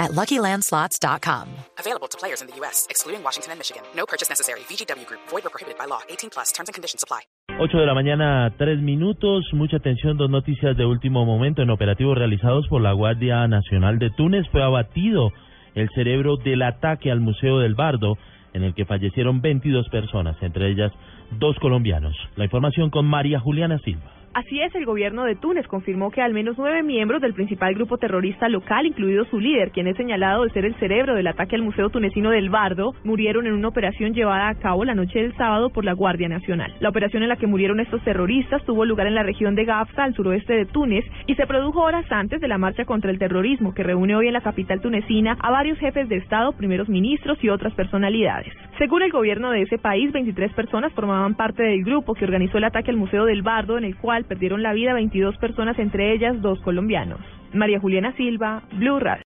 at LuckyLandSlots.com. Available to players in the U.S., excluding Washington and Michigan. No purchase necessary. VGW Group. Void or prohibited by law. 18 plus. Terms and conditions apply. 8 de la mañana, 3 minutos. Mucha atención, dos noticias de último momento. En operativos realizados por la Guardia Nacional de Túnez fue abatido el cerebro del ataque al Museo del Bardo, en el que fallecieron 22 personas, entre ellas dos colombianos. La información con María Juliana Silva. Así es, el gobierno de Túnez confirmó que al menos nueve miembros del principal grupo terrorista local, incluido su líder, quien es señalado de ser el cerebro del ataque al Museo Tunecino del Bardo, murieron en una operación llevada a cabo la noche del sábado por la Guardia Nacional. La operación en la que murieron estos terroristas tuvo lugar en la región de Gafsa, al suroeste de Túnez, y se produjo horas antes de la marcha contra el terrorismo, que reúne hoy en la capital tunecina a varios jefes de Estado, primeros ministros y otras personalidades. Según el gobierno de ese país, 23 personas formaban parte del grupo que organizó el ataque al Museo del Bardo, en el cual perdieron la vida 22 personas, entre ellas dos colombianos. María Juliana Silva, Blue Radio.